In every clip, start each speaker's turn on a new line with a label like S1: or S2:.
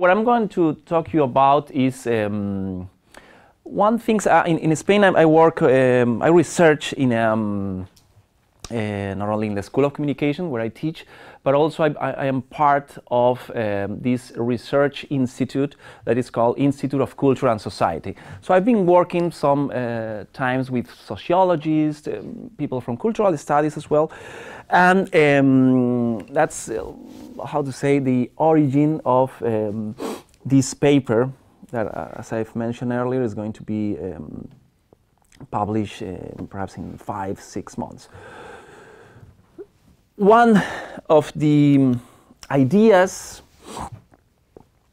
S1: What I'm going to talk to you about is um, one thing. Uh, in, in Spain, I, I work, um, I research in um, uh, not only in the School of Communication where I teach, but also I, I am part of um, this research institute that is called Institute of Culture and Society. So I've been working some uh, times with sociologists, um, people from cultural studies as well, and um, that's uh, how to say the origin of um, this paper that, uh, as I've mentioned earlier, is going to be um, published uh, perhaps in five, six months. One of the ideas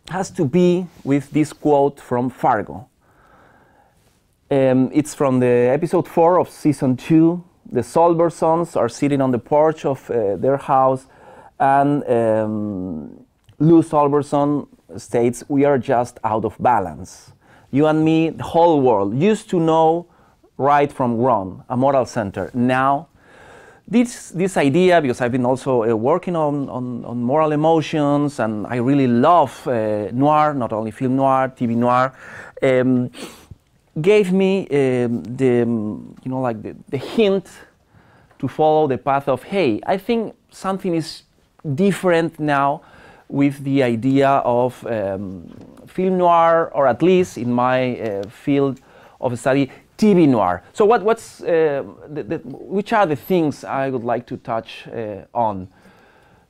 S1: has to be with this quote from Fargo. Um, it's from the episode 4 of season 2. The Solversons are sitting on the porch of uh, their house, and um, Lou Solverson states, We are just out of balance. You and me, the whole world, used to know right from wrong, a moral center. Now this, this idea, because I've been also uh, working on, on, on, moral emotions, and I really love uh, noir, not only film noir, TV noir, um, gave me um, the, you know, like the, the hint to follow the path of, hey, I think something is different now with the idea of um, film noir, or at least in my uh, field of study, TV noir. So what, what's, uh, the, the, which are the things I would like to touch uh, on?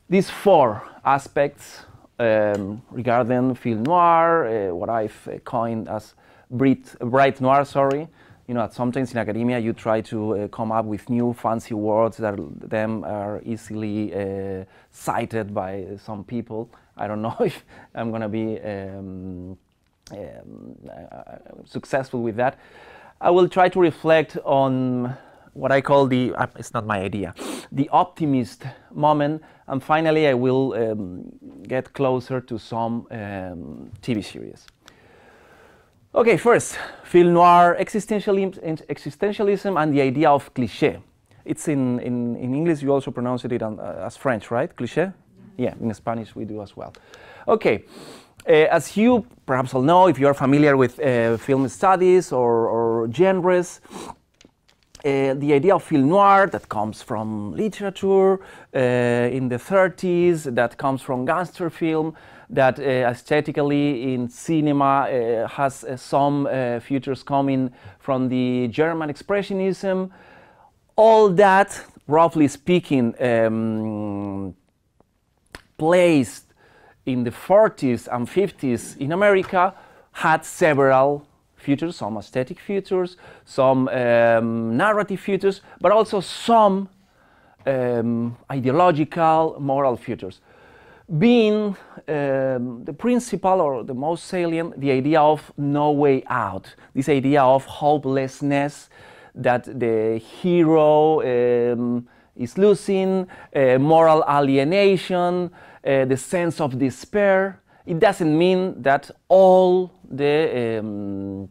S1: These four aspects um, regarding film noir, uh, what I've uh, coined as bright, bright noir, sorry. You know, at sometimes in academia you try to uh, come up with new fancy words that them are easily uh, cited by some people. I don't know if I'm going to be um, um, successful with that. I will try to reflect on what I call the, uh, it's not my idea, the optimist moment. And finally, I will um, get closer to some um, TV series. Okay, first, film noir, existentialism, existentialism and the idea of cliché. It's in, in, in English, you also pronounce it on, uh, as French, right? Cliché? Yeah, in Spanish we do as well. Okay, as you perhaps all know, if you are familiar with uh, film studies or, or genres, uh, the idea of film noir that comes from literature uh, in the 30s, that comes from gangster film, that uh, aesthetically in cinema uh, has some features coming from the German Expressionism. All that, roughly speaking, um, placed in the 40s and 50s in America had several features, some aesthetic features, some um, narrative features, but also some um, ideological, moral features. Being um, the principal or the most salient, the idea of no way out, this idea of hopelessness that the hero um, is losing, uh, moral alienation, uh, the sense of despair. It doesn't mean that all the um,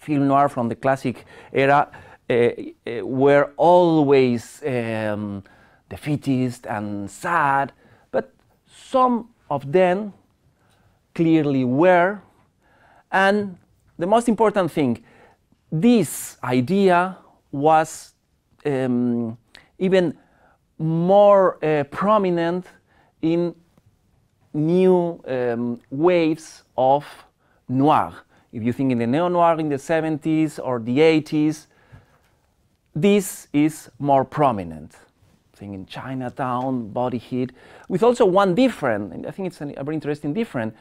S1: film noir from the classic era uh, uh, were always um, defeatist and sad, but some of them clearly were. And the most important thing, this idea was um, even more uh, prominent in new um, waves of noir. If you think in the neo-noir in the 70s or the 80s, this is more prominent. Think in Chinatown, Body Heat, with also one different, and I think it's a very interesting different,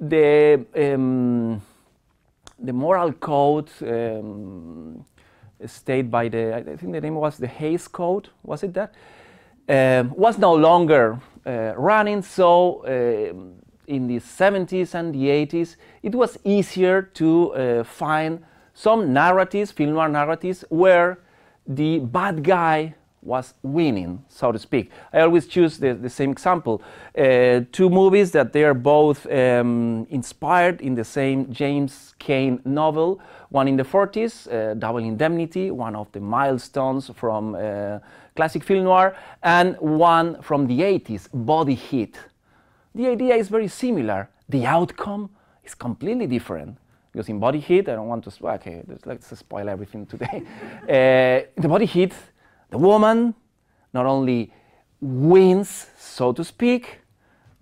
S1: the, um, the moral code um, stated by the, I think the name was the Hays Code, was it that? Um, was no longer uh, running. So uh, in the 70s and the 80s, it was easier to uh, find some narratives, film noir narratives, where the bad guy was winning, so to speak. I always choose the, the same example. Uh, two movies that they are both um, inspired in the same James Cain novel. One in the 40s, uh, Double Indemnity, one of the milestones from uh, classic film noir, and one from the 80s, Body Heat. The idea is very similar. the outcome is completely different. Because in body heat, I don't want to, okay, let's spoil everything today. uh, the body heat, the woman not only wins, so to speak,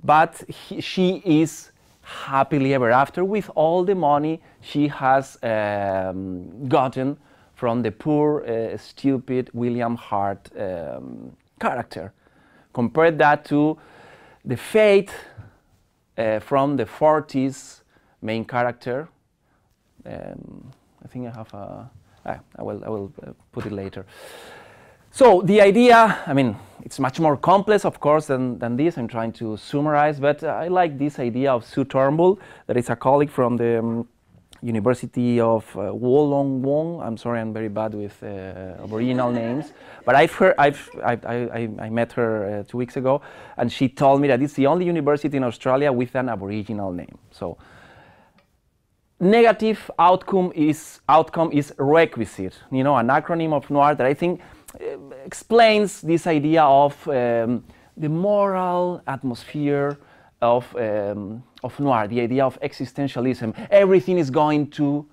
S1: but he, she is happily ever after with all the money she has um, gotten from the poor, uh, stupid William Hurt um, character. Compare that to the fate uh, from the 40s main character. Um, I think I have a. Ah, I will, I will uh, put it later. So the idea, I mean, it's much more complex, of course, than, than this. I'm trying to summarize, but I like this idea of Sue Turnbull, that is a colleague from the um, University of uh, Wollongong. I'm sorry, I'm very bad with uh, Aboriginal names, but I've heard, I've, I, I, I met her uh, two weeks ago, and she told me that it's the only university in Australia with an Aboriginal name. So negative outcome is outcome is requisite. You know, an acronym of noir that I think explains this idea of um, the moral atmosphere of, um, of noir, the idea of existentialism. Everything is going to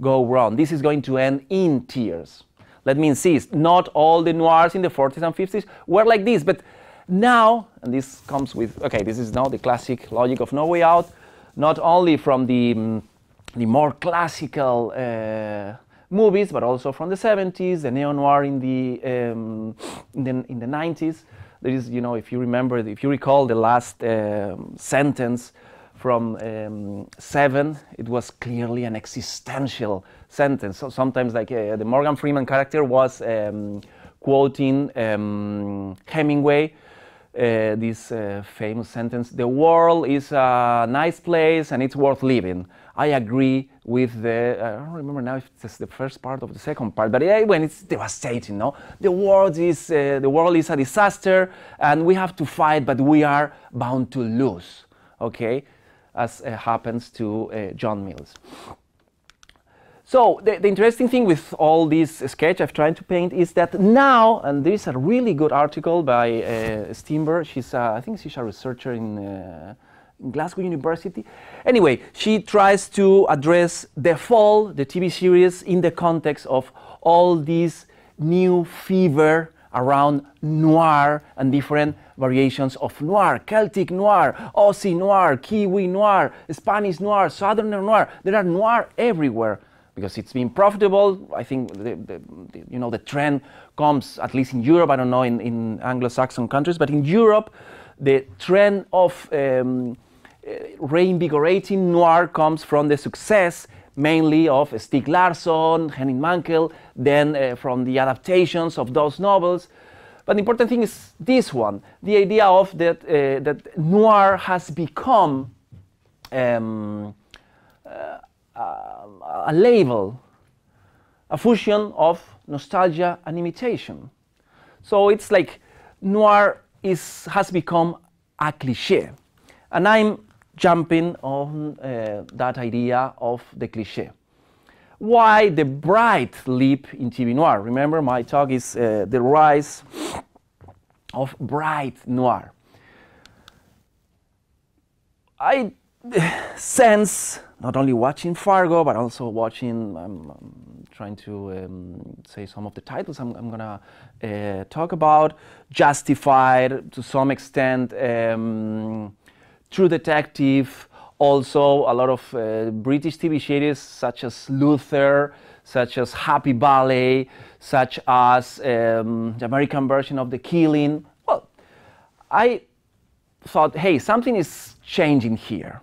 S1: go wrong. This is going to end in tears. Let me insist, not all the noirs in the 40s and 50s were like this, but now, and this comes with, okay, this is now the classic logic of No Way Out, not only from the, um, the more classical uh, movies, but also from the 70s, the neo-noir in the, um, in the, in the 90s. There is, you know, if you remember, if you recall the last um, sentence from um, Seven, it was clearly an existential sentence. So sometimes, like uh, the Morgan Freeman character was um, quoting um, Hemingway, uh, this uh, famous sentence The world is a nice place and it's worth living. I agree with the, I don't remember now if it's the first part of the second part, but yeah, when it's devastating, no? The world is, uh, the world is a disaster and we have to fight, but we are bound to lose, okay? As uh, happens to uh, John Mills. So the, the, interesting thing with all this sketch I've tried to paint is that now, and there is a really good article by uh, Steenberg, she's, uh, I think she's a researcher in, uh, in, Glasgow University. Anyway, she tries to address The Fall, the TV series, in the context of all this new fever around noir and different variations of noir, Celtic noir, Aussie noir, Kiwi noir, Spanish noir, Southern noir. There are noir everywhere because it's been profitable. I think the, the, the, you know the trend comes at least in Europe. I don't know in, in Anglo-Saxon countries, but in Europe, the trend of um, reinvigorating noir comes from the success mainly of Stieg Larsson, Henning Mankell, then uh, from the adaptations of those novels. But the important thing is this one: the idea of that uh, that noir has become. Um, uh, a label, a fusion of nostalgia and imitation. So it's like noir is, has become a cliche. And I'm jumping on uh, that idea of the cliche. Why the bright leap in TV noir? Remember, my talk is uh, the rise of bright noir. I sense not only watching Fargo, but also watching, I'm, I'm trying to um, say some of the titles I'm, I'm gonna uh, talk about, Justified to some extent, um, True Detective, also a lot of uh, British TV series such as Luther, such as Happy Valley, such as um, the American version of The Killing. Well, I thought, hey, something is changing here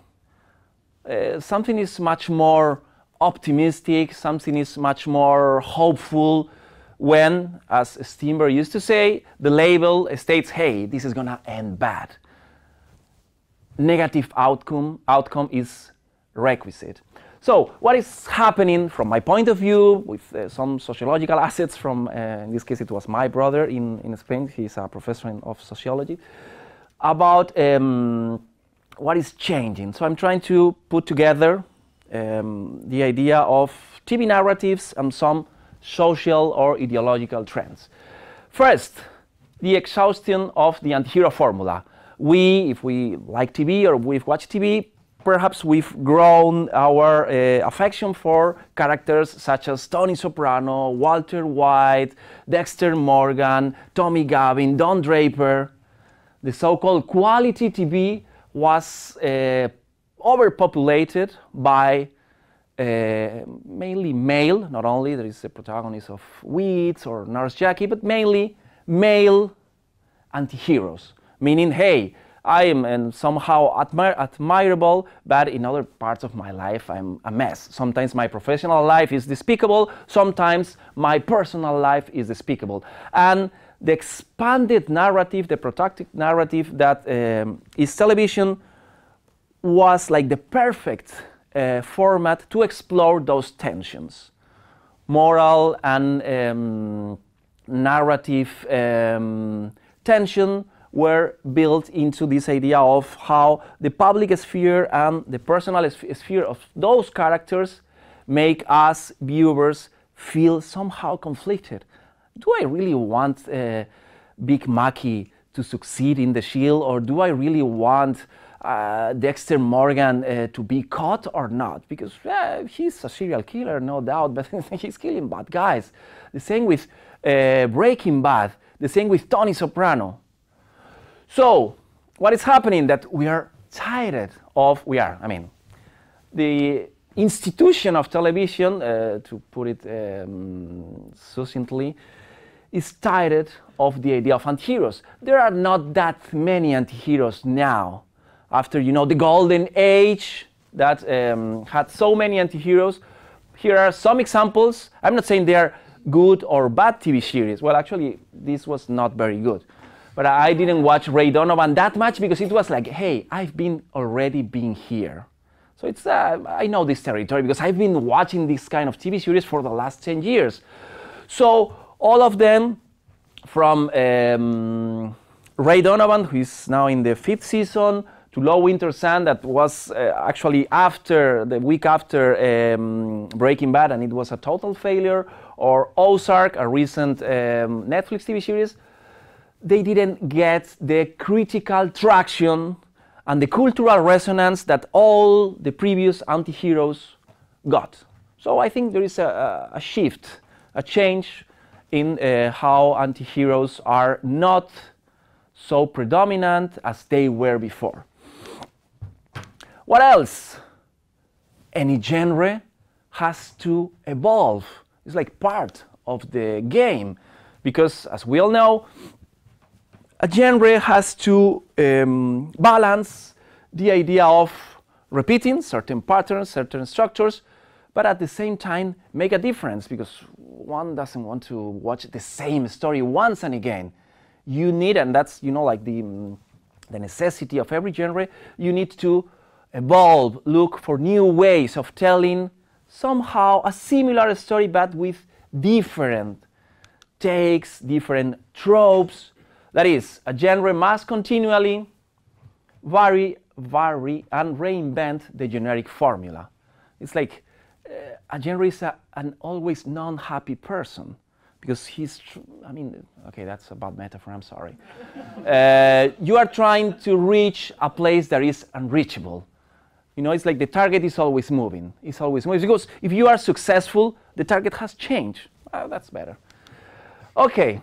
S1: uh, something is much more optimistic, something is much more hopeful when, as Steenberg used to say, the label states, hey, this is to end bad. Negative outcome, outcome is requisite. So, what is happening from my point of view with uh, some sociological assets from, uh, in this case, it was my brother in, in Spain, he's a professor in, of sociology, about um, what is changing. So I'm trying to put together um, the idea of TV narratives and some social or ideological trends. First, the exhaustion of the antihero formula. We, if we like TV or we've watched TV, perhaps we've grown our uh, affection for characters such as Tony Soprano, Walter White, Dexter Morgan, Tommy Gavin, Don Draper. The so called quality TV was uh, overpopulated by uh, mainly male, not only there is the protagonist of Weeds or Nurse Jackie, but mainly male anti-heroes, meaning, hey, I am somehow admir admirable, but in other parts of my life I'm a mess. Sometimes my professional life is despicable, sometimes my personal life is despicable. And the expanded narrative, the protected narrative that um, is television was like the perfect uh, format to explore those tensions, moral and um, narrative um, tension were built into this idea of how the public sphere and the personal sphere of those characters make us viewers feel somehow conflicted. Do I really want uh, Vic Mackey to succeed in the shield, or do I really want uh, Dexter Morgan uh, to be caught or not? Because uh, he's a serial killer, no doubt, but he's killing bad guys. The same with uh, Breaking Bad, the same with Tony Soprano. So, what is happening that we are tired of, we are, I mean, the institution of television, uh, to put it um, succinctly, is tired of the idea of anti-heroes. There are not that many anti-heroes now. After, you know, the golden age that um, had so many anti-heroes, here are some examples. I'm not saying they are good or bad TV series. Well, actually, this was not very good. But I didn't watch Ray Donovan that much because it was like, hey, I've been already been here. So it's, uh, I know this territory because I've been watching this kind of TV series for the last 10 years. So all of them from um, Ray Donovan, who is now in the fifth season, to Low Winter Sun, that was uh, actually after the week after um, Breaking Bad, and it was a total failure, or Ozark, a recent um, Netflix TV series they didn't get the critical traction and the cultural resonance that all the previous anti-heroes got. So I think there is a, a shift, a change in uh, how anti-heroes are not so predominant as they were before. What else? Any genre has to evolve. It's like part of the game because as we all know, a genre has to um, balance the idea of repeating certain patterns, certain structures, but at the same time make a difference because one doesn't want to watch the same story once and again. You need, and that's you know like the um, the necessity of every genre. You need to evolve, look for new ways of telling somehow a similar story, but with different takes, different tropes, that is, a genre must continually vary, vary and reinvent the generic formula. It's like uh, a genre is a, an always non-happy person because he's, I mean, okay, that's a bad metaphor, I'm sorry. uh, you are trying to reach a place that is unreachable. You know, it's like the target is always moving. It's always moving. Because if you are successful, the target has changed. Uh, that's better. Okay,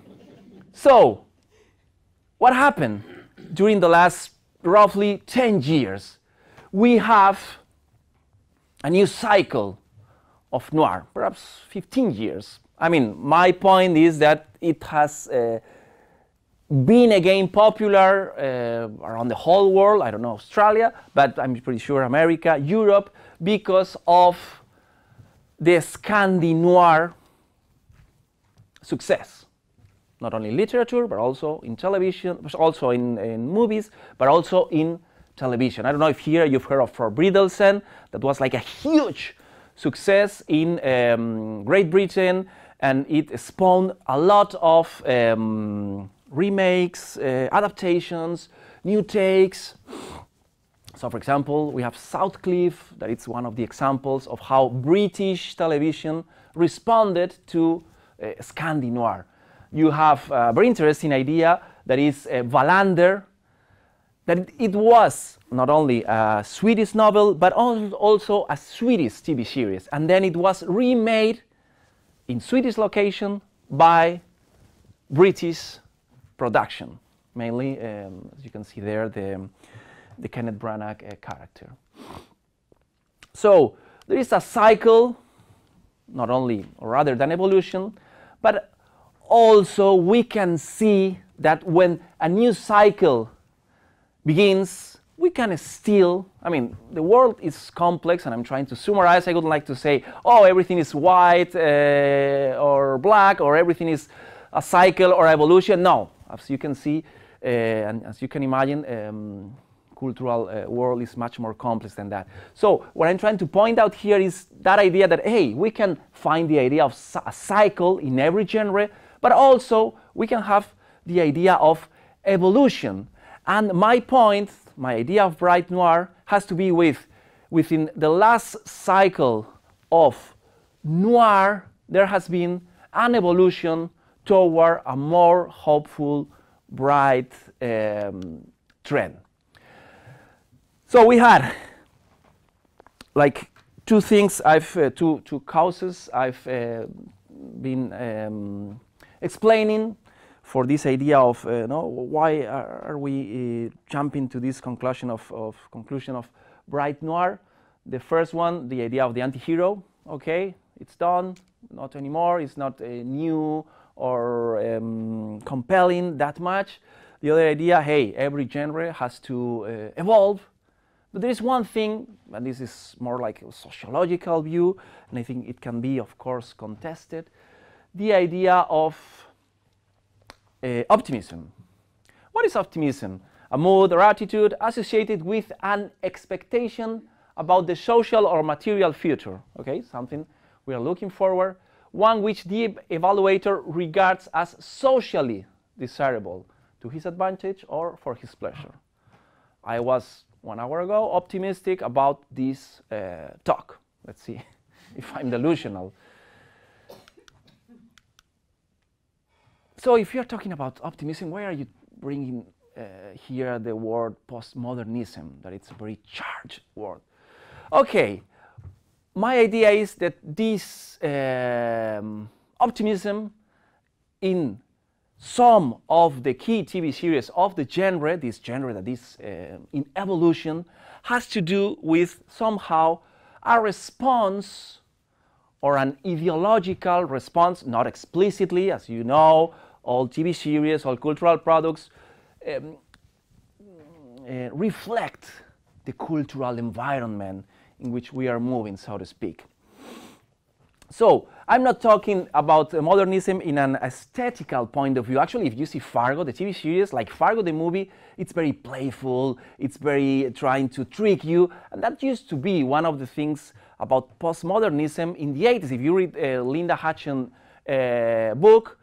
S1: so what happened during the last roughly 10 years? We have a new cycle of noir, perhaps 15 years. I mean, my point is that it has uh, been again popular uh, around the whole world. I don't know Australia, but I'm pretty sure America, Europe, because of the Scandi noir success not only in literature, but also in television, also in, in movies, but also in television. I don't know if here you've heard of Forbrydelsen, that was like a huge success in um, Great Britain, and it spawned a lot of um, remakes, uh, adaptations, new takes. So, for example, we have Southcliffe, that it's one of the examples of how British television responded to uh, Scandi noir you have a very interesting idea that is uh, Wallander. that it, was not only a Swedish novel, but al- also a Swedish TV series. And then it was remade in Swedish location by British production, mainly, um, as you can see there, the, the Kenneth Branagh uh, character. So there is a cycle, not only or rather than evolution, but also we can see that when a new cycle begins, we can still, I mean, the world is complex, and I'm trying to summarize. I would like to say, oh, everything is white uh, or black, or everything is a cycle or evolution. No, as you can see, uh, and as you can imagine, um, cultural uh, world is much more complex than that. So what I'm trying to point out here is that idea that hey, we can find the idea of a cycle in every genre, but also we can have the idea of evolution. And my point, my idea of bright noir, has to be with within the last cycle of noir, there has been an evolution toward a more hopeful, bright um, trend. So we had like two things I've uh, two two causes I've uh, been um, explaining for this idea of uh, why are, are we uh, jumping to this conclusion of, of conclusion of bright noir. The first one, the idea of the anti-hero. Okay, it's done, not anymore. It's not uh, new or um, compelling that much. The other idea, hey, every genre has to uh, evolve but there is one thing, and this is more like a sociological view, and I think it can be, of course, contested the idea of uh, optimism. What is optimism? A mood or attitude associated with an expectation about the social or material future, okay? Something we are looking forward, one which the evaluator regards as socially desirable to his advantage or for his pleasure. I was one hour ago optimistic about this uh, talk. Let's see if I'm delusional. So if you're talking about optimism, why are you bringing uh, here the word postmodernism, that it's a very charged word? Okay, my idea is that this um, optimism in some of the key TV series of the genre, this genre that is uh, in evolution, has to do with somehow a response or an ideological response, not explicitly, as you know, all TV series, all cultural products um, uh, reflect the cultural environment in which we are moving, so to speak. So I'm not talking about modernism in an aesthetical point of view. Actually, if you see Fargo, the TV series, like Fargo, the movie, it's very playful, it's very trying to trick you, and that used to be one of the things about postmodernism in the 80s. If you read uh, Linda Hutcheon's uh, book,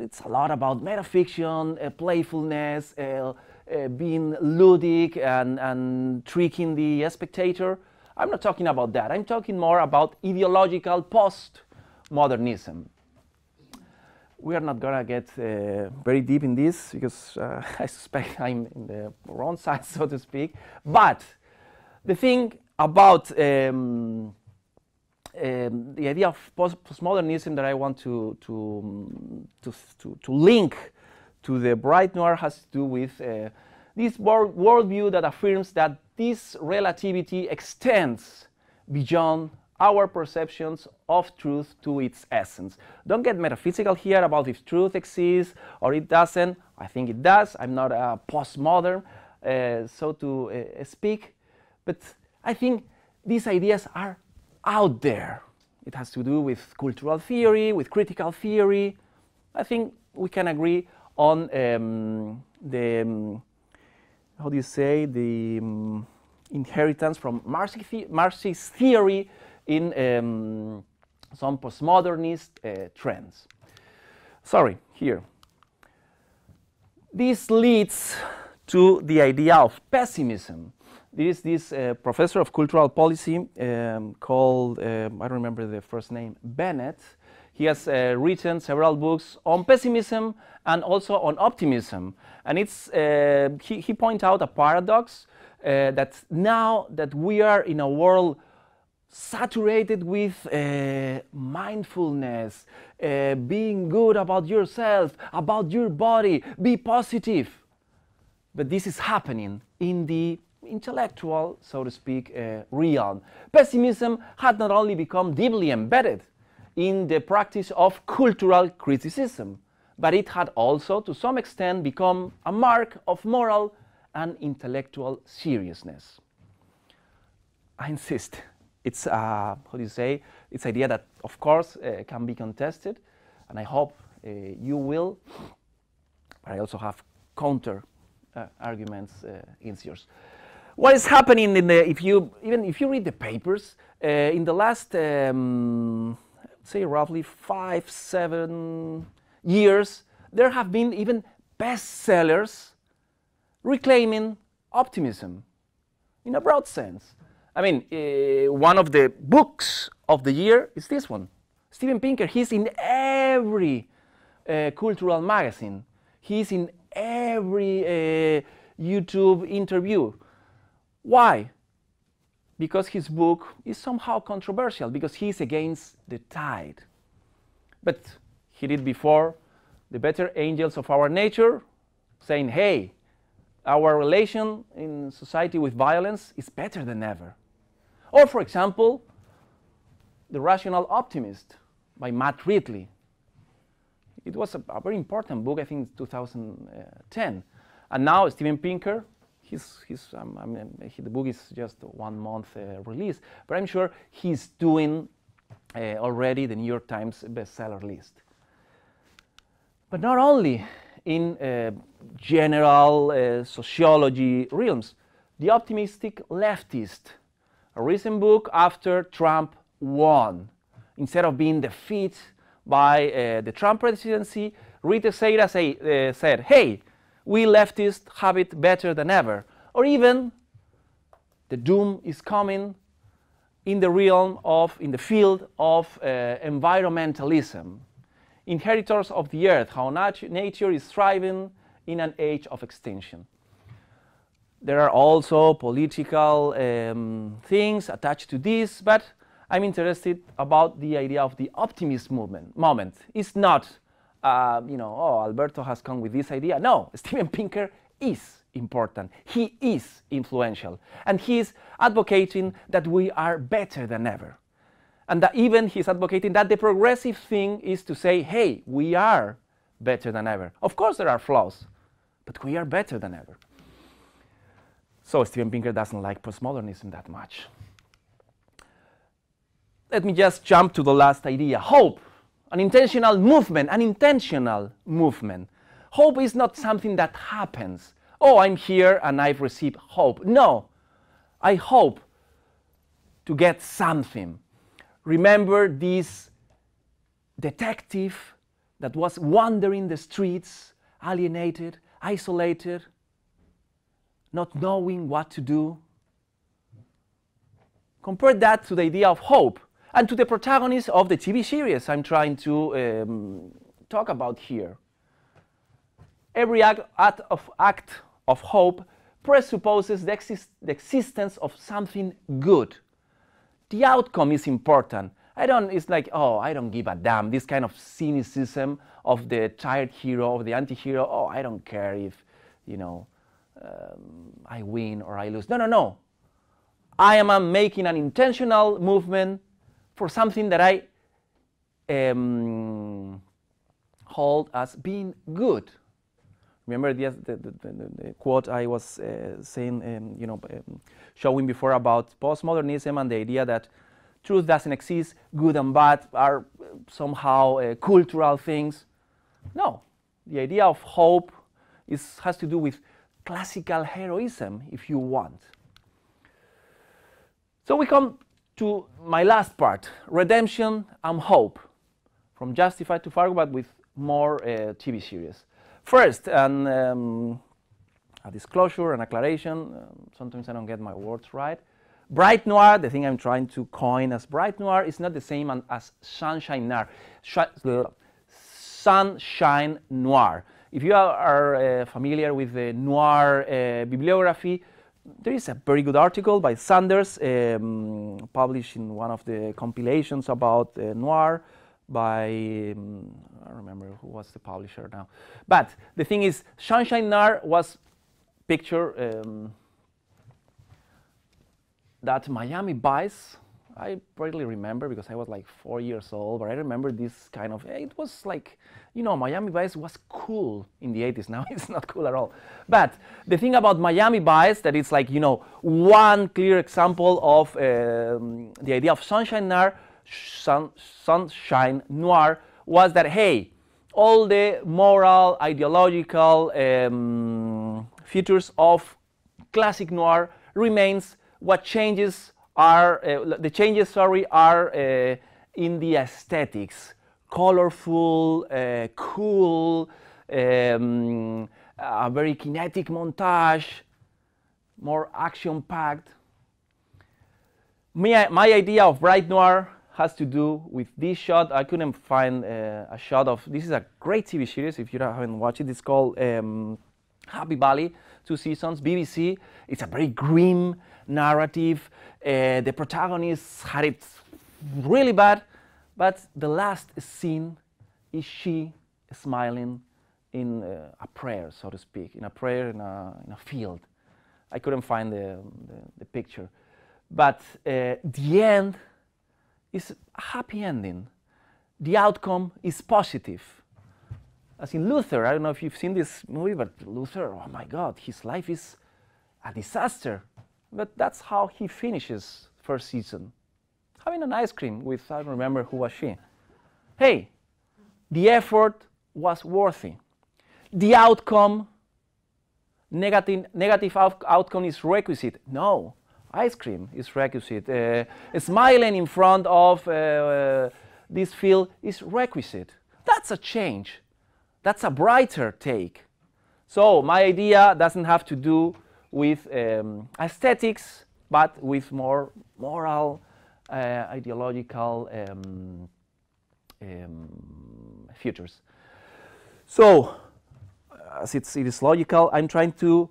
S1: it's a lot about metafiction, uh, playfulness, uh, uh, being ludic and, and tricking the spectator. I'm not talking about that. I'm talking more about ideological post-modernism. We are not going to get uh, very deep in this because uh, I suspect I'm in the wrong side, so to speak. But the thing about um, um, the idea of post postmodernism that I want to, to, to, to, to link to the bright noir has to do with uh, this world worldview that affirms that this relativity extends beyond our perceptions of truth to its essence. Don't get metaphysical here about if truth exists or it doesn't. I think it does. I'm not a postmodern, uh, so to uh, speak. But I think these ideas are out there. It has to do with cultural theory, with critical theory. I think we can agree on um, the um, how do you say, the um, inheritance from Marxist theory in um, some postmodernist uh, trends. Sorry, here. This leads to the idea of pessimism. There is this uh, professor of cultural policy um, called, um, I don't remember the first name, Bennett. He has uh, written several books on pessimism and also on optimism. And it's, uh, he, he points out a paradox uh, that now that we are in a world saturated with uh, mindfulness, uh, being good about yourself, about your body, be positive. But this is happening in the intellectual, so to speak, uh, realm. Pessimism had not only become deeply embedded in the practice of cultural criticism, but it had also, to some extent, become a mark of moral and intellectual seriousness. I insist, it's, uh, how do you say, it's idea that, of course, uh, can be contested, and I hope uh, you will, but I also have counter uh, arguments uh, yours. What is happening in the, if you, even if you read the papers, uh, in the last, um, say roughly five, seven years, there have been even bestsellers reclaiming optimism in a broad sense. I mean, uh, one of the books of the year is this one. Steven Pinker, he's in every uh, cultural magazine. He's in every uh, YouTube interview. Why? Because his book is somehow controversial, because he's against the tide. But he did before the better angels of our nature, saying, hey, our relation in society with violence is better than ever. Or, for example, The Rational Optimist by Matt Ridley. It was a, a very important book, I think in 2010. Uh, and now Steven Pinker, he's, he's, um, I mean, he, the book is just one month uh, release, but I'm sure he's doing uh, already the New York Times bestseller list. But not only in uh, general uh, sociology realms, the optimistic leftist, a recent book after Trump won. Instead of being defeated by uh, the Trump presidency, Rita Teixeira say, uh, said, hey, we leftists have it better than ever. Or even, the doom is coming in the realm of, in the field of uh, environmentalism inheritors of the earth, how nat nature is thriving in an age of extinction. There are also political um, things attached to this, but I'm interested about the idea of the optimist movement moment. It's not, uh, you know, oh, Alberto has come with this idea. No, Steven Pinker is important. He is influential. And he's advocating that we are better than ever. And that even he's advocating that the progressive thing is to say, hey, we are better than ever. Of course, there are flaws, but we are better than ever. So Steven Pinker doesn't like postmodernism that much. Let me just jump to the last idea hope, an intentional movement, an intentional movement. Hope is not something that happens. Oh, I'm here and I've received hope. No, I hope to get something remember this detective that was wandering the streets, alienated, isolated, not knowing what to do. Compare that to the idea of hope and to the protagonist of the TV series I'm trying to um, talk about here. Every act, of, act of hope presupposes the, the existence of something good the outcome is important. I don't, it's like, oh, I don't give a damn. This kind of cynicism of the tired hero, of the anti hero. Oh, I don't care if, you know, um, I win or I lose. No, no, no. I am making an intentional movement for something that I um, hold as being good. Remember the, the, the, the quote I was uh, saying, um, you know, um, showing before about postmodernism and the idea that truth doesn't exist, good and bad are somehow uh, cultural things. No, the idea of hope is, has to do with classical heroism, if you want. So we come to my last part redemption and hope. From Justified to Fargo, but with more uh, TV series. First, and um, a disclosure, an acclaration. Um, sometimes I don't get my words right, Bright noir, the thing I'm trying to coin as bright noir, is not the same as sunshine noir. sunshine noir. If you are, are uh, familiar with the noir uh, bibliography, there is a very good article by Sanders, um, published in one of the compilations about uh, noir by, um, I remember who was the publisher now. But the thing is, Sunshine Noir was picture um, that Miami Vice I barely remember because I was like four years old, but I remember this kind of, it was like, you know, Miami Vice was cool in the 80s. Now it's not cool at all. But the thing about Miami Vice that it's like, you know, one clear example of um, the idea of sunshine noir, sun, sunshine noir was that, hey, all the moral, ideological um, features of classic noir remains. What changes are uh, the changes sorry are uh, in the aesthetics colorful uh, cool um, a very kinetic montage more action packed my, my idea of bright noir has to do with this shot. I couldn't find uh, a shot of this is a great tv series if you haven't watched it. It's called um, happy valley two seasons bbc it's a very grim narrative. Uh, the protagonist had it really bad, but the last scene is she smiling in uh, a prayer, so to speak, in a prayer in a, in a field. I couldn't find the, the, the picture. But uh, the end is a happy ending. The outcome is positive. As in Luther, I don't know if you've seen this movie, but Luther, oh my God, his life is a disaster. But that's how he finishes first season. Having an ice cream with, I don't remember who was she. Hey, the effort was worthy. The outcome, negative, negative out outcome is requisite. No, ice cream is requisite. Uh, smiling in front of uh, this field is requisite. That's a change. That's a brighter take. So my idea doesn't have to do with um, aesthetics, but with more moral, ideological um, um, futures. So, as it's, it is logical, I'm trying to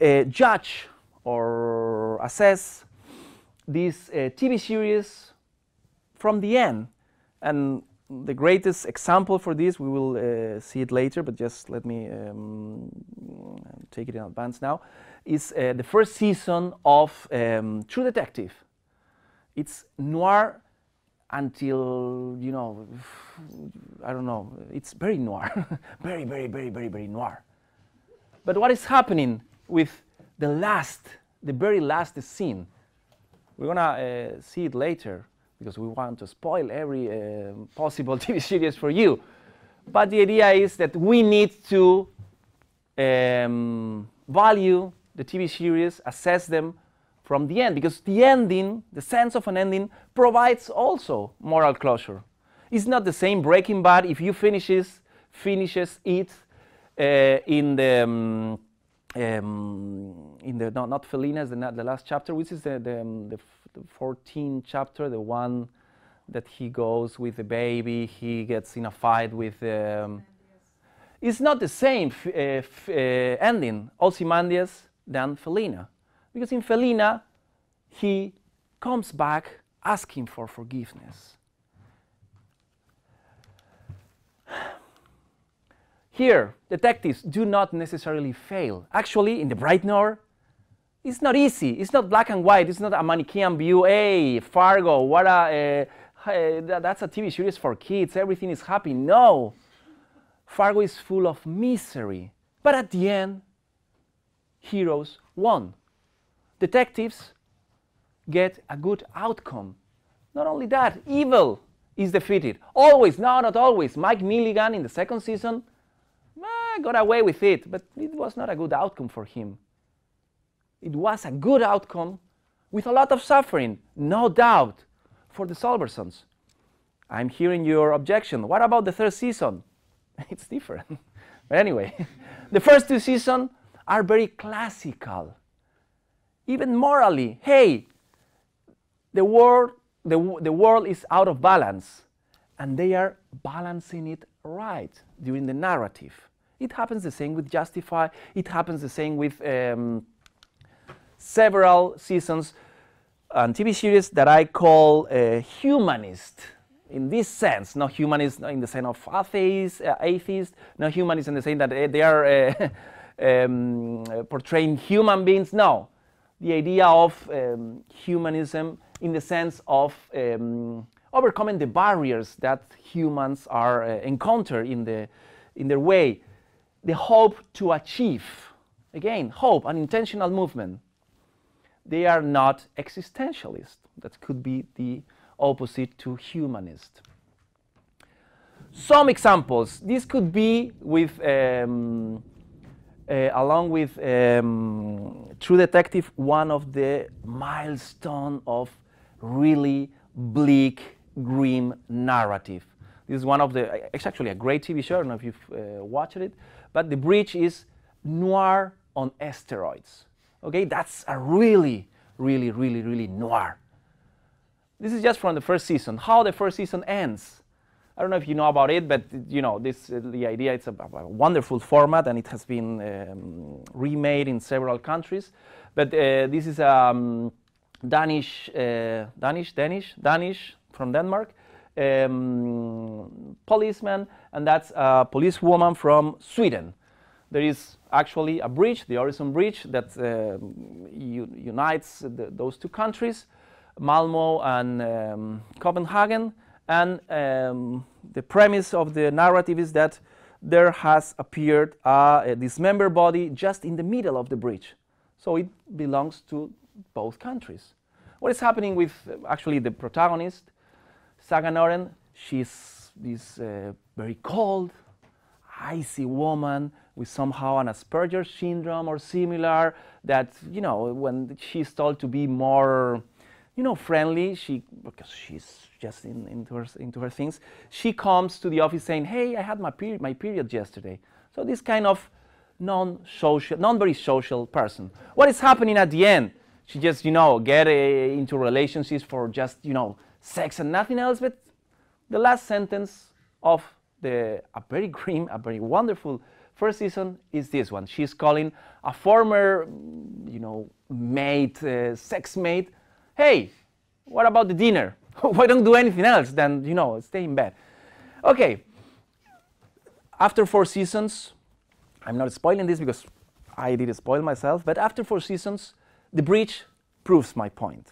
S1: uh, judge or assess this uh, TV series from the end. And the greatest example for this, we will uh, see it later, but just let me um, take it in advance now, is uh, the first season of um, True Detective. It's noir until, you know, I don't know, it's very noir. very, very, very, very, very noir. But what is happening with the last, the very last scene? We're gonna uh, see it later because we want to spoil every uh, possible TV series for you. But the idea is that we need to um, value the TV series, assess them from the end, because the ending, the sense of an ending, provides also moral closure. It's not the same Breaking Bad if you finishes finishes it uh, in the um, um, in the not, not Felina's the, the last chapter, which is the the, um, the, the 14th chapter, the one that he goes with the baby, he gets in a fight with. Um, it's not the same uh, uh, ending. Ozymandias than Felina. Because in Felina, he comes back asking for forgiveness. Here, detectives do not necessarily fail. Actually, in the Bright Noir, it's not easy. It's not black and white. It's not a Manichaean view. Hey, Fargo, what a, uh, that's a TV series for kids. Everything is happy. No. Fargo is full of misery. But at the end, heroes won. Detectives get a good outcome. Not only that, evil is defeated. Always, no, not always. Mike Milligan in the second season eh, got away with it, but it was not a good outcome for him. It was a good outcome with a lot of suffering, no doubt, for the Culbersons. I'm hearing your objection. What about the third season? It's different. but anyway, the first two seasons are very classical. Even morally, hey, the world, the, the world is out of balance, and they are balancing it right during the narrative. It happens the same with Justify. It happens the same with um, several seasons and TV series that I call uh, humanist in this sense, not humanist in the sense of atheist, uh, atheist, not humanist in the sense that uh, they are uh, um, portraying human beings. No, the idea of um, humanism in the sense of um, overcoming the barriers that humans are uh, encounter in the in their way, the hope to achieve. Again, hope, an intentional movement. They are not existentialist. That could be the opposite to humanist. Some examples. This could be with, um, uh, along with um, True Detective, one of the milestone of really bleak, grim narrative. This is one of the, it's actually a great TV show, I don't know if you've uh, watched it, but The Bridge is noir on steroids. Okay, that's a really, really, really, really noir. This is just from the first season. How the first season ends. I don't know if you know about it, but you know this. Uh, the idea it's a, a, wonderful format, and it has been um, remade in several countries. But uh, this is a um, Danish, uh, Danish, Danish, Danish from Denmark um, policeman, and that's a policewoman from Sweden. There is actually a bridge, the Öresund Bridge, that uh, unites the, those two countries. Malmo and um, Copenhagen. And um, the premise of the narrative is that there has appeared a dismembered body just in the middle of the bridge. So it belongs to both countries. What is happening with actually the protagonist, Saga Norén? She's this uh, very cold, icy woman with somehow an Asperger's syndrome or similar that, you know, when she's told to be more you know, friendly. She because she's just in, into her into her things. She comes to the office saying, "Hey, I had my period my period yesterday." So this kind of non-social, non-very social person. What is happening at the end? She just you know get a, into relationships for just you know sex and nothing else. But the last sentence of the a very grim, a very wonderful first season is this one. She's calling a former, you know, mate, uh, sex mate, hey, what about the dinner? Why don't do anything else than, you know, stay in bed? Okay, after four seasons, I'm not spoiling this because I did spoil myself, but after four seasons, the bridge proves my point.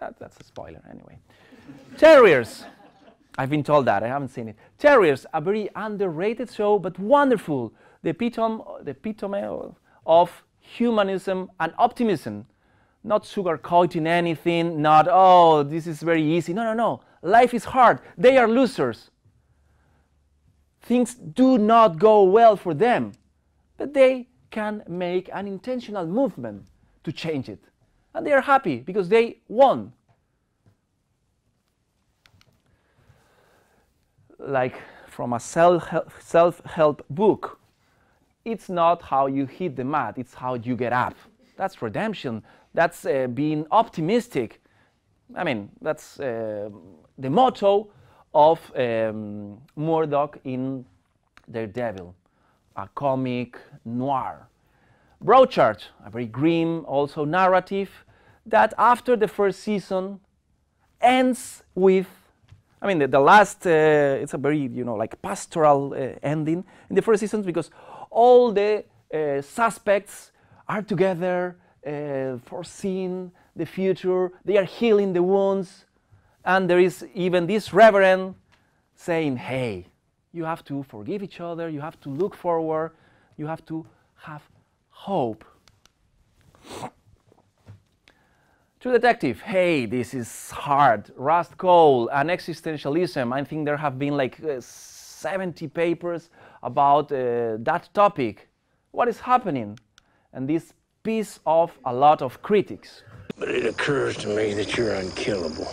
S1: That, that's a spoiler anyway. Terriers. I've been told that, I haven't seen it. Terriers, a very underrated show, but wonderful. The epitome, the epitome of humanism and optimism not sugarcoating anything, not, oh, this is very easy. No, no, no. Life is hard. They are losers. Things do not go well for them, but they can make an intentional movement to change it. And they are happy because they won. Like from a self help book, it's not how you hit the mat, it's how you get up. That's redemption. That's uh, being optimistic. I mean, that's uh, the motto of um, Murdock in Daredevil, a comic noir. Broadchurch, a very grim, also narrative, that after the first season ends with I mean, the, the last, uh, it's a very, you know, like pastoral uh, ending in the first season because all the uh, suspects are together, uh, foreseeing the future, they are healing the wounds. And there is even this reverend saying, hey, you have to forgive each other, you have to look forward, you have to have hope. True Detective, hey, this is hard. Rust Cohle and existentialism. I think there have been like uh, 70 papers about uh, that topic. What is happening? And this piece off a lot of critics.
S2: But it occurs to me that you're unkillable.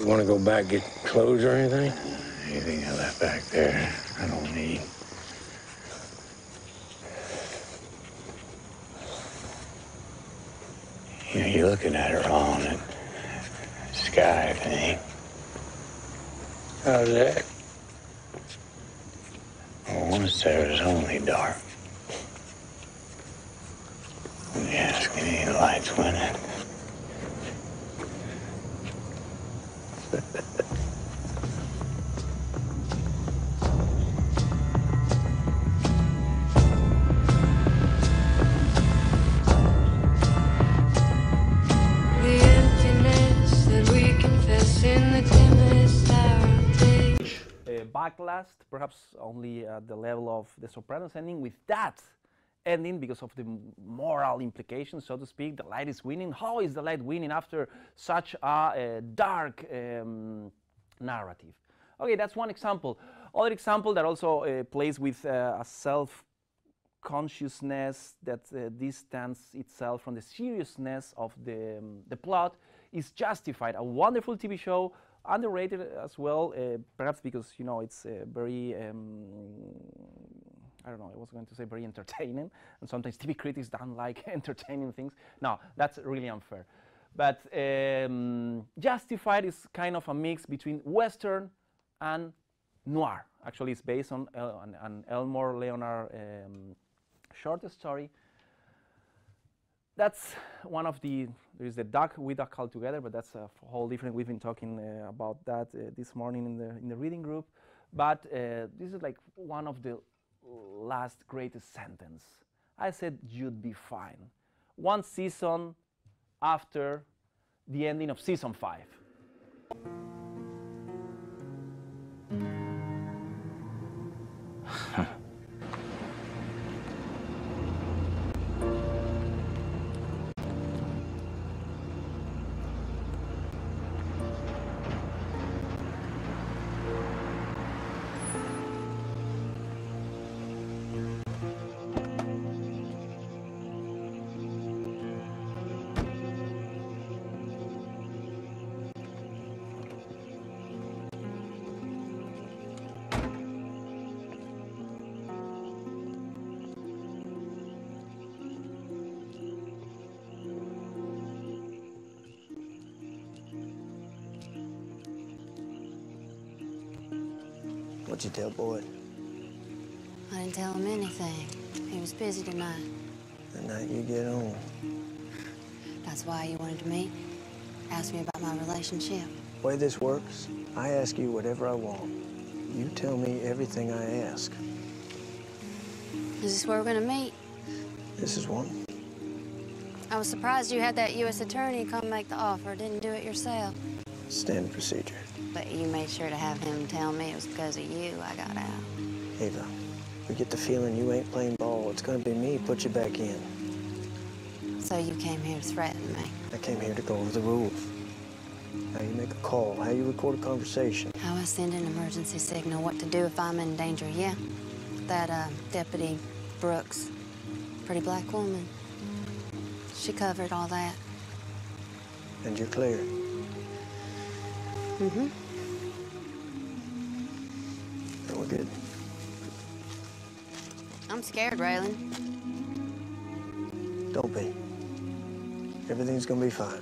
S2: You want to go back, get clothes or anything?
S3: Anything I left back there, I don't need. You know, you're looking at her all, and it, sky thing.
S2: How's that?
S3: Well, once there was only dark. You ask any lights winning.
S4: The emptiness that we confess in the dimmest hour of day.
S1: uh, backlast, perhaps only at the level of The Sopranos ending. With that ending, because of the moral implications, so to speak, the light is winning. How is the light winning after such a uh, dark um, narrative? Okay, that's one example. Other example that also uh, plays with uh, a self consciousness that uh, distance itself from the seriousness of the, um, the plot is justified. A wonderful TV show, underrated as well, uh, perhaps because you know it's uh, very. Um, I don't know. I was going to say very entertaining, and sometimes TV critics don't like entertaining things. No, that's really unfair. But um, Justified is kind of a mix between Western and noir. Actually, it's based on, El- on, on Elmore Leonard um, short story. That's one of the. There is the duck with a call together, but that's a whole different. We've been talking uh, about that uh, this morning in the in the reading group. But uh, this is like one of the last greatest sentence. I said you'd be fine. One season after the ending of season five.
S5: What'd you tell Boyd?
S6: I didn't tell him anything. He was busy tonight.
S5: The night you get home.
S6: That's why you wanted to meet. Ask me about my relationship.
S5: way this works, I ask you whatever I want. You tell me everything I ask.
S6: Is this where we're gonna meet?
S5: This is one.
S6: I was surprised you had that U.S. attorney come make the offer. Didn't do it yourself.
S5: Standard procedure.
S6: But you made sure to have him tell me it was because of you I got out.
S5: Ava, we get the feeling you ain't playing ball. It's gonna be me put you back in.
S6: So you came here to threaten me.
S5: I came here to go over the rules. How you make a call, how you record a conversation.
S6: How I send an emergency signal, what to do if I'm in danger. Yeah, that uh, deputy Brooks, pretty black woman. She covered all that.
S5: And you're clear.
S6: Mm-hmm.
S5: Then we're good.
S6: I'm scared, Raylan.
S5: Don't be. Everything's gonna be fine.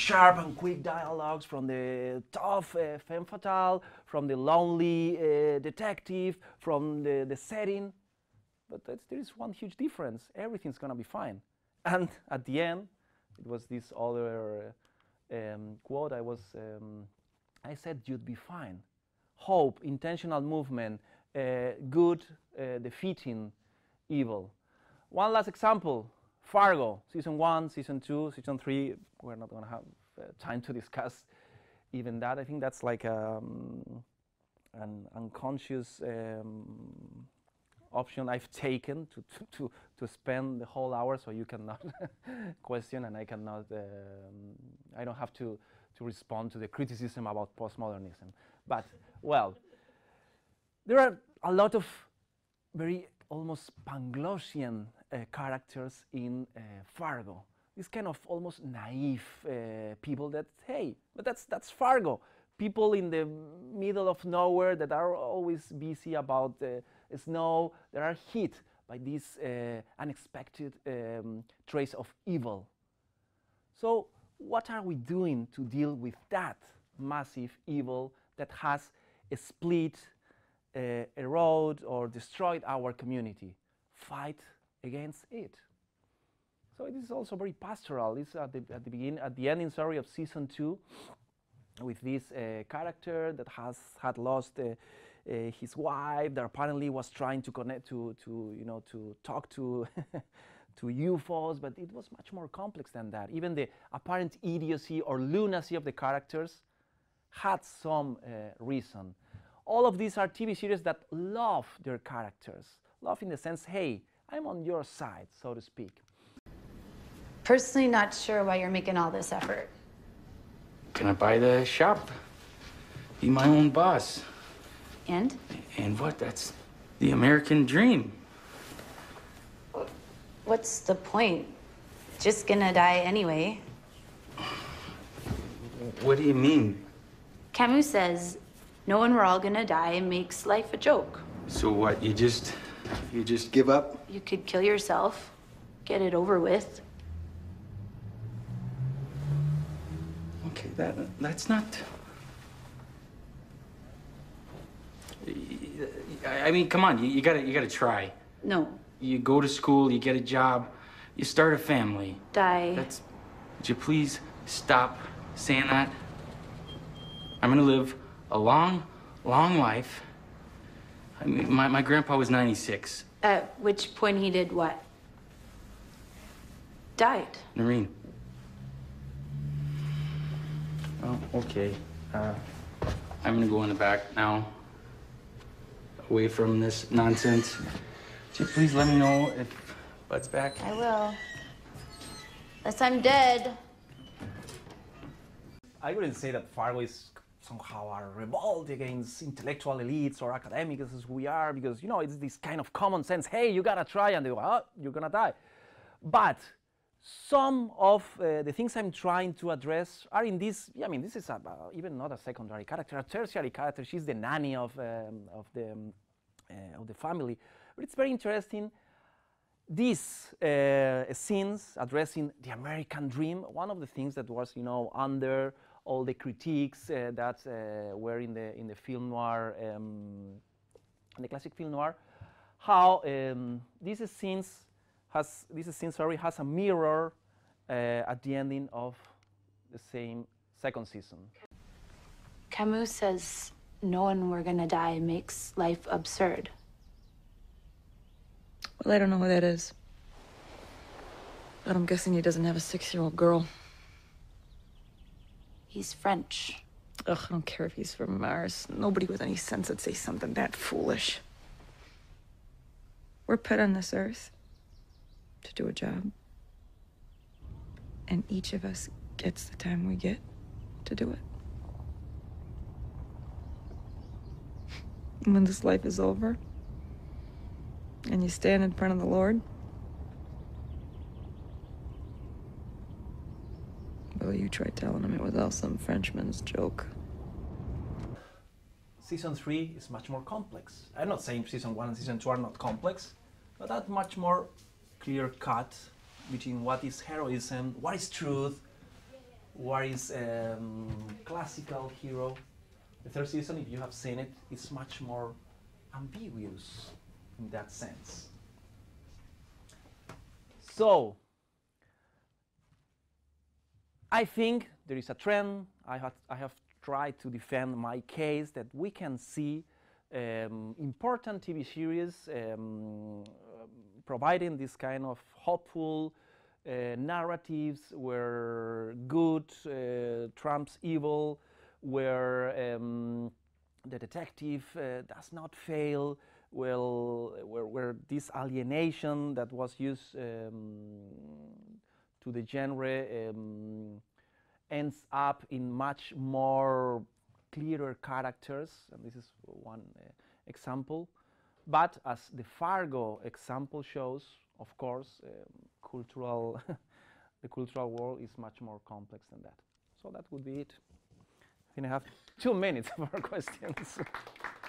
S1: Sharp and quick dialogues, from the tough uh, femme fatale, from the lonely uh, detective, from the, the setting. But there is one huge difference. Everything's gonna be fine. And at the end, it was this other uh, um, quote. I was, um, I said, "You'd be fine." Hope, intentional movement, uh, good uh, defeating evil. One last example Fargo, season one, season two, season three. We're not going to have uh, time to discuss even that. I think that's like um, an unconscious um, option I've taken to, to, to, to spend the whole hour so you cannot question and I cannot, um, I don't have to, to respond to the criticism about postmodernism. But, well, there are a lot of very almost Panglossian characters in uh, Fargo. This kind of almost naive uh, people that, hey, but that's, that's Fargo. People in the middle of nowhere that are always busy about uh, snow, that are hit by this uh, unexpected um, trace of evil. So, what are we doing to deal with that massive evil that has split, uh, erode, or destroyed our community? Fight against it. So it is also very pastoral. It's at the, at the beginning, at the ending, sorry, of season two, with this uh, character that has had lost uh, uh, his wife, that apparently was trying to connect to, to you know, to talk to. to UFOs, but it was much more complex than that. Even the apparent idiocy or lunacy of the characters had some uh, reason. All of these are TV series that love their characters. Love in the sense, hey, I'm on your side, so to speak.
S7: Personally, not sure why you're making all this effort.
S8: Can I buy the shop? Be my own boss.
S7: And?
S8: And what? That's the American dream.
S7: What's the point? Just gonna die anyway.
S8: What do you mean?
S7: Camus says, knowing we're all gonna die makes life a joke.
S8: So what? You just you just give up?
S7: You could kill yourself, get it over with.
S8: Okay, that that's not. I I mean, come on. You, you gotta you gotta try.
S7: No,
S8: You go to school. You get a job. You start a family.
S7: die.
S8: That's. Would you please stop saying that? I'm gonna live a long, long life. I mean, my, my grandpa was 96.
S7: At which point he did what? Died.
S8: Noreen. Oh, okay. Uh, I'm gonna go in the back now. Away from this nonsense. Would you please let me know if Bud's back?
S7: I will. Unless I'm dead.
S1: I wouldn't say that Fargo is somehow a revolt against intellectual elites or academics as we are, because you know it's this kind of common sense. Hey, you gotta try, and they go, oh, you're gonna die. But some of uh, the things I'm trying to address are in this. I mean, this is a, uh, even not a secondary character, a tertiary character. She's the nanny of um, of the um, uh, of the family, but it's very interesting these uh, scenes addressing the American dream, one of the things that was, you know, under all the critiques uh, that uh, were in the in the film noir, um, in the classic film noir, how um, these scenes has this scene sorry has a mirror uh, at the ending of the same second season.
S7: Camus says knowing we're gonna die makes life absurd.
S9: Well, I don't know who that is. But I'm guessing he doesn't have a six year old girl.
S7: He's French.
S9: Ugh, I don't care if he's from Mars. Nobody with any sense would say something that foolish. We're put on this earth to do a job. And each of us gets the time we get to do it. When this life is over, and you stand in front of the Lord, you try telling him it was all some Frenchman's joke.
S1: Season three is much more complex. I'm not saying season one and season two are not complex, but that much more clear cut between what is heroism, what is truth, what is um, classical hero. The third season, if you have seen it, is much more ambiguous in that sense. So, I think there is a trend. I have, I have tried to defend my case that we can see um, important TV series um, providing this kind of hopeful uh, narratives where good uh, trumps evil, where um, the detective uh, does not fail, well, where, where this alienation that was used um, to the genre um, ends up in much more clearer characters, and this is one uh, example. But as the Fargo example shows, of course, um, cultural the cultural world is much more complex than that. So that would be it. I think I have two minutes for questions.